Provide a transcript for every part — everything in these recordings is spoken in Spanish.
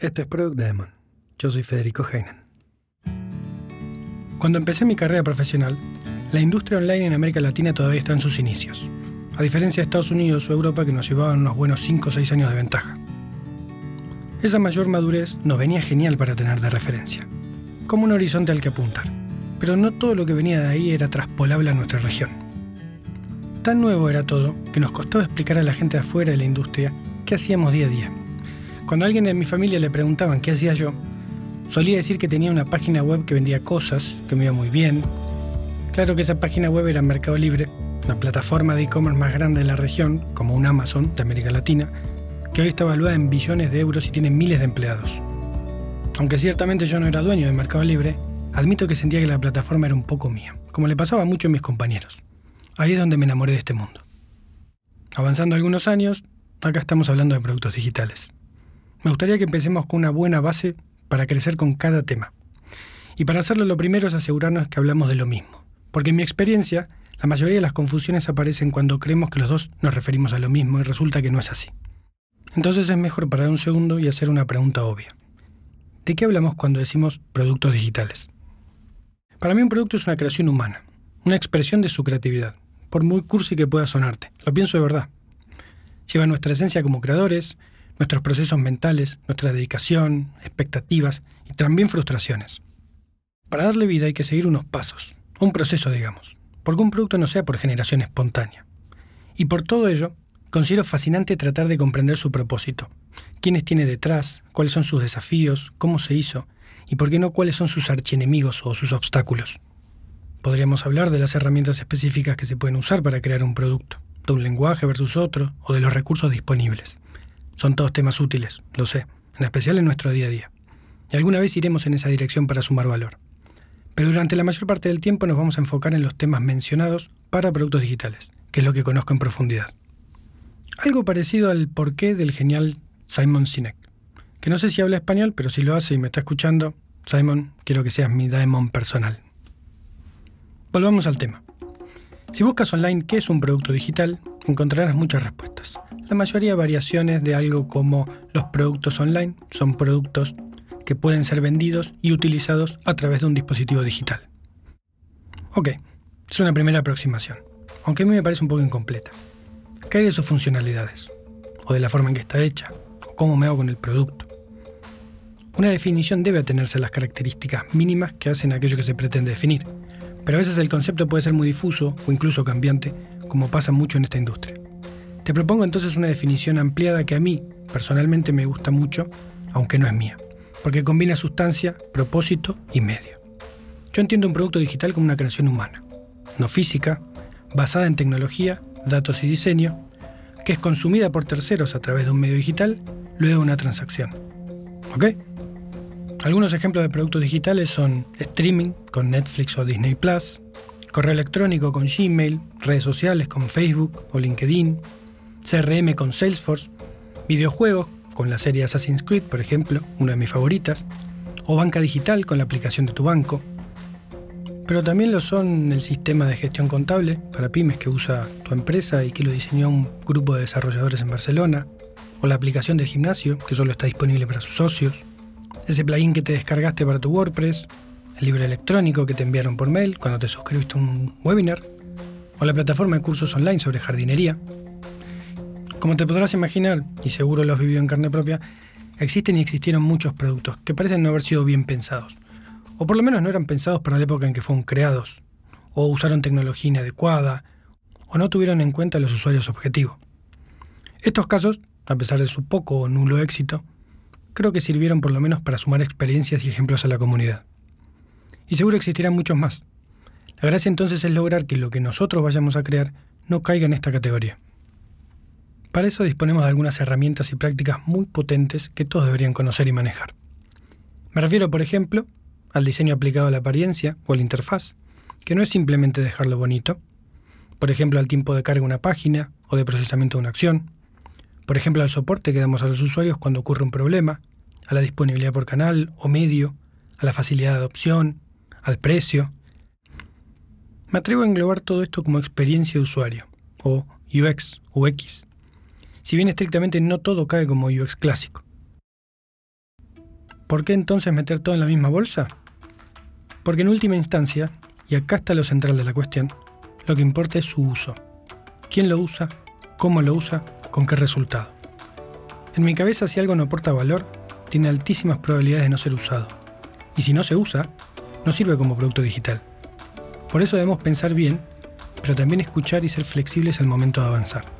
Esto es Product Demon. Yo soy Federico Heinen. Cuando empecé mi carrera profesional, la industria online en América Latina todavía está en sus inicios, a diferencia de Estados Unidos o Europa que nos llevaban unos buenos 5 o 6 años de ventaja. Esa mayor madurez nos venía genial para tener de referencia, como un horizonte al que apuntar, pero no todo lo que venía de ahí era traspolable a nuestra región. Tan nuevo era todo que nos costaba explicar a la gente de afuera de la industria qué hacíamos día a día cuando a alguien de mi familia le preguntaban qué hacía yo, solía decir que tenía una página web que vendía cosas, que me iba muy bien. Claro que esa página web era Mercado Libre, una plataforma de e-commerce más grande de la región, como un Amazon de América Latina, que hoy está evaluada en billones de euros y tiene miles de empleados. Aunque ciertamente yo no era dueño de Mercado Libre, admito que sentía que la plataforma era un poco mía, como le pasaba a muchos de mis compañeros. Ahí es donde me enamoré de este mundo. Avanzando algunos años, acá estamos hablando de productos digitales. Me gustaría que empecemos con una buena base para crecer con cada tema. Y para hacerlo lo primero es asegurarnos que hablamos de lo mismo. Porque en mi experiencia, la mayoría de las confusiones aparecen cuando creemos que los dos nos referimos a lo mismo y resulta que no es así. Entonces es mejor parar un segundo y hacer una pregunta obvia. ¿De qué hablamos cuando decimos productos digitales? Para mí un producto es una creación humana, una expresión de su creatividad, por muy cursi que pueda sonarte. Lo pienso de verdad. Lleva nuestra esencia como creadores, nuestros procesos mentales, nuestra dedicación, expectativas y también frustraciones. Para darle vida hay que seguir unos pasos, un proceso digamos, porque un producto no sea por generación espontánea. Y por todo ello, considero fascinante tratar de comprender su propósito, quiénes tiene detrás, cuáles son sus desafíos, cómo se hizo, y por qué no cuáles son sus archienemigos o sus obstáculos. Podríamos hablar de las herramientas específicas que se pueden usar para crear un producto, de un lenguaje versus otro, o de los recursos disponibles. Son todos temas útiles, lo sé, en especial en nuestro día a día. Y alguna vez iremos en esa dirección para sumar valor. Pero durante la mayor parte del tiempo nos vamos a enfocar en los temas mencionados para productos digitales, que es lo que conozco en profundidad. Algo parecido al porqué del genial Simon Sinek, que no sé si habla español, pero si lo hace y me está escuchando, Simon, quiero que seas mi daemon personal. Volvamos al tema. Si buscas online qué es un producto digital, encontrarás muchas respuestas. La mayoría variaciones de algo como los productos online son productos que pueden ser vendidos y utilizados a través de un dispositivo digital. Ok, es una primera aproximación, aunque a mí me parece un poco incompleta. ¿Qué hay de sus funcionalidades? ¿O de la forma en que está hecha? ¿O cómo me hago con el producto? Una definición debe atenerse a las características mínimas que hacen aquello que se pretende definir, pero a veces el concepto puede ser muy difuso o incluso cambiante, como pasa mucho en esta industria. Te propongo entonces una definición ampliada que a mí personalmente me gusta mucho, aunque no es mía, porque combina sustancia, propósito y medio. Yo entiendo un producto digital como una creación humana, no física, basada en tecnología, datos y diseño, que es consumida por terceros a través de un medio digital luego de una transacción. ¿Ok? Algunos ejemplos de productos digitales son streaming con Netflix o Disney Plus, correo electrónico con Gmail, redes sociales con Facebook o LinkedIn, CRM con Salesforce, videojuegos con la serie Assassin's Creed, por ejemplo, una de mis favoritas, o banca digital con la aplicación de tu banco. Pero también lo son el sistema de gestión contable para pymes que usa tu empresa y que lo diseñó un grupo de desarrolladores en Barcelona, o la aplicación de gimnasio que solo está disponible para sus socios, ese plugin que te descargaste para tu WordPress, el libro electrónico que te enviaron por mail cuando te suscribiste a un webinar, o la plataforma de cursos online sobre jardinería. Como te podrás imaginar, y seguro lo has vivido en carne propia, existen y existieron muchos productos que parecen no haber sido bien pensados, o por lo menos no eran pensados para la época en que fueron creados, o usaron tecnología inadecuada, o no tuvieron en cuenta los usuarios objetivos. Estos casos, a pesar de su poco o nulo éxito, creo que sirvieron por lo menos para sumar experiencias y ejemplos a la comunidad. Y seguro existirán muchos más. La gracia entonces es lograr que lo que nosotros vayamos a crear no caiga en esta categoría. Para eso disponemos de algunas herramientas y prácticas muy potentes que todos deberían conocer y manejar. Me refiero, por ejemplo, al diseño aplicado a la apariencia o a la interfaz, que no es simplemente dejarlo bonito, por ejemplo al tiempo de carga de una página o de procesamiento de una acción, por ejemplo al soporte que damos a los usuarios cuando ocurre un problema, a la disponibilidad por canal o medio, a la facilidad de adopción, al precio. Me atrevo a englobar todo esto como experiencia de usuario, o UX, UX, si bien estrictamente no todo cae como UX clásico. ¿Por qué entonces meter todo en la misma bolsa? Porque en última instancia, y acá está lo central de la cuestión, lo que importa es su uso. ¿Quién lo usa? ¿Cómo lo usa? ¿Con qué resultado? En mi cabeza, si algo no aporta valor, tiene altísimas probabilidades de no ser usado. Y si no se usa, no sirve como producto digital. Por eso debemos pensar bien, pero también escuchar y ser flexibles al momento de avanzar.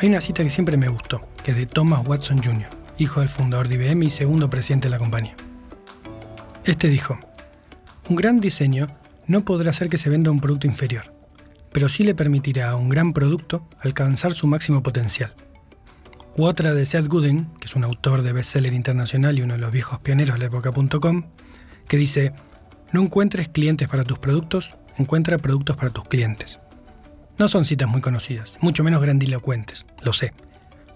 Hay una cita que siempre me gustó, que es de Thomas Watson Jr., hijo del fundador de IBM y segundo presidente de la compañía. Este dijo, un gran diseño no podrá hacer que se venda un producto inferior, pero sí le permitirá a un gran producto alcanzar su máximo potencial. U otra de Seth Godin, que es un autor de bestseller internacional y uno de los viejos pioneros de la época.com, que dice, no encuentres clientes para tus productos, encuentra productos para tus clientes. No son citas muy conocidas, mucho menos grandilocuentes, lo sé,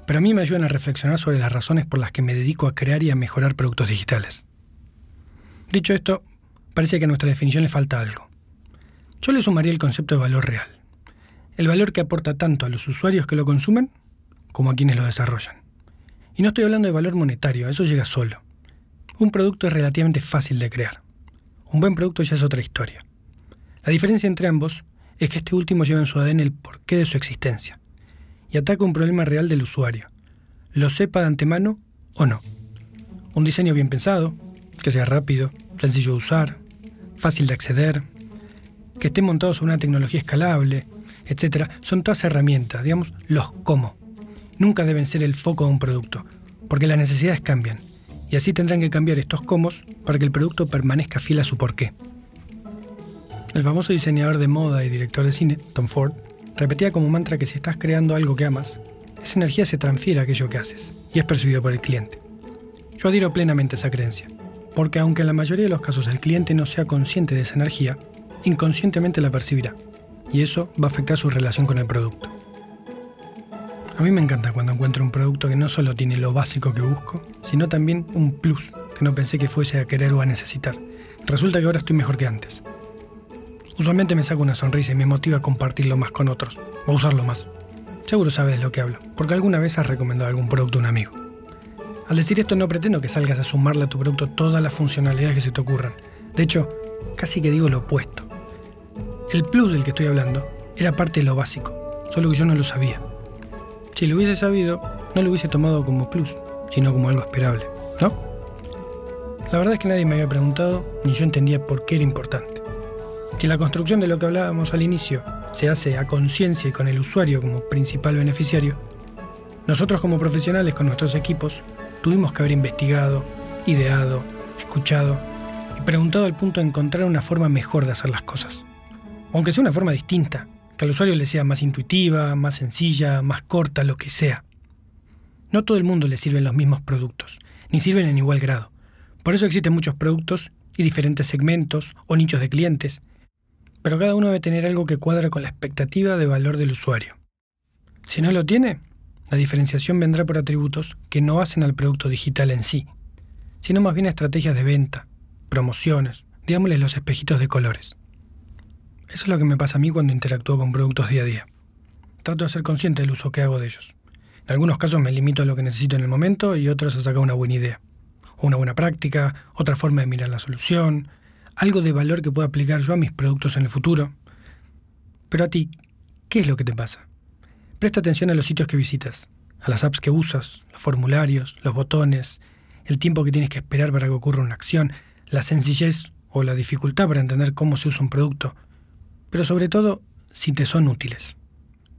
pero a mí me ayudan a reflexionar sobre las razones por las que me dedico a crear y a mejorar productos digitales. Dicho esto, parece que a nuestra definición le falta algo. Yo le sumaría el concepto de valor real, el valor que aporta tanto a los usuarios que lo consumen como a quienes lo desarrollan. Y no estoy hablando de valor monetario, eso llega solo. Un producto es relativamente fácil de crear. Un buen producto ya es otra historia. La diferencia entre ambos es que este último lleva en su ADN el porqué de su existencia y ataca un problema real del usuario, lo sepa de antemano o no. Un diseño bien pensado, que sea rápido, sencillo de usar, fácil de acceder, que esté montado sobre una tecnología escalable, etc. Son todas herramientas, digamos, los cómo. Nunca deben ser el foco de un producto, porque las necesidades cambian, y así tendrán que cambiar estos cómo para que el producto permanezca fiel a su porqué. El famoso diseñador de moda y director de cine, Tom Ford, repetía como mantra que si estás creando algo que amas, esa energía se transfiere a aquello que haces y es percibido por el cliente. Yo adhiero plenamente a esa creencia, porque aunque en la mayoría de los casos el cliente no sea consciente de esa energía, inconscientemente la percibirá, y eso va a afectar su relación con el producto. A mí me encanta cuando encuentro un producto que no solo tiene lo básico que busco, sino también un plus que no pensé que fuese a querer o a necesitar. Resulta que ahora estoy mejor que antes. Usualmente me saco una sonrisa y me motiva a compartirlo más con otros, o usarlo más. Seguro sabes de lo que hablo, porque alguna vez has recomendado algún producto a un amigo. Al decir esto no pretendo que salgas a sumarle a tu producto todas las funcionalidades que se te ocurran. De hecho, casi que digo lo opuesto. El plus del que estoy hablando era parte de lo básico, solo que yo no lo sabía. Si lo hubiese sabido, no lo hubiese tomado como plus, sino como algo esperable, ¿no? La verdad es que nadie me había preguntado, ni yo entendía por qué era importante. Si la construcción de lo que hablábamos al inicio se hace a conciencia y con el usuario como principal beneficiario, nosotros como profesionales con nuestros equipos tuvimos que haber investigado, ideado, escuchado y preguntado al punto de encontrar una forma mejor de hacer las cosas. Aunque sea una forma distinta, que al usuario le sea más intuitiva, más sencilla, más corta, lo que sea. No todo el mundo le sirven los mismos productos, ni sirven en igual grado. Por eso existen muchos productos y diferentes segmentos o nichos de clientes pero cada uno debe tener algo que cuadra con la expectativa de valor del usuario. Si no lo tiene, la diferenciación vendrá por atributos que no hacen al producto digital en sí, sino más bien estrategias de venta, promociones, digámosles los espejitos de colores. Eso es lo que me pasa a mí cuando interactúo con productos día a día. Trato de ser consciente del uso que hago de ellos. En algunos casos me limito a lo que necesito en el momento y otros a sacar una buena idea, una buena práctica, otra forma de mirar la solución, algo de valor que pueda aplicar yo a mis productos en el futuro. Pero a ti, ¿qué es lo que te pasa? Presta atención a los sitios que visitas, a las apps que usas, los formularios, los botones, el tiempo que tienes que esperar para que ocurra una acción, la sencillez o la dificultad para entender cómo se usa un producto, pero sobre todo si te son útiles.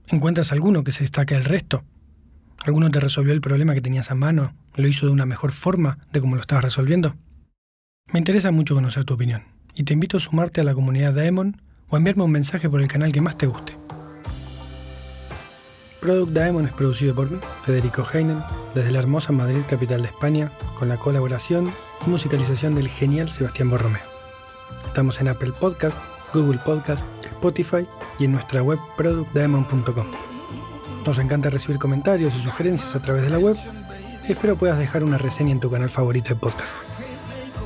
¿Encuentras alguno que se destaque del resto? ¿Alguno te resolvió el problema que tenías a mano? ¿Lo hizo de una mejor forma de cómo lo estabas resolviendo? Me interesa mucho conocer tu opinión y te invito a sumarte a la comunidad Daemon o a enviarme un mensaje por el canal que más te guste. Product Daemon es producido por mí, Federico Heinen, desde la hermosa Madrid, capital de España, con la colaboración y musicalización del genial Sebastián Borromeo. Estamos en Apple Podcast, Google Podcast, Spotify y en nuestra web productdaemon.com. Nos encanta recibir comentarios y sugerencias a través de la web y espero puedas dejar una reseña en tu canal favorito de podcast.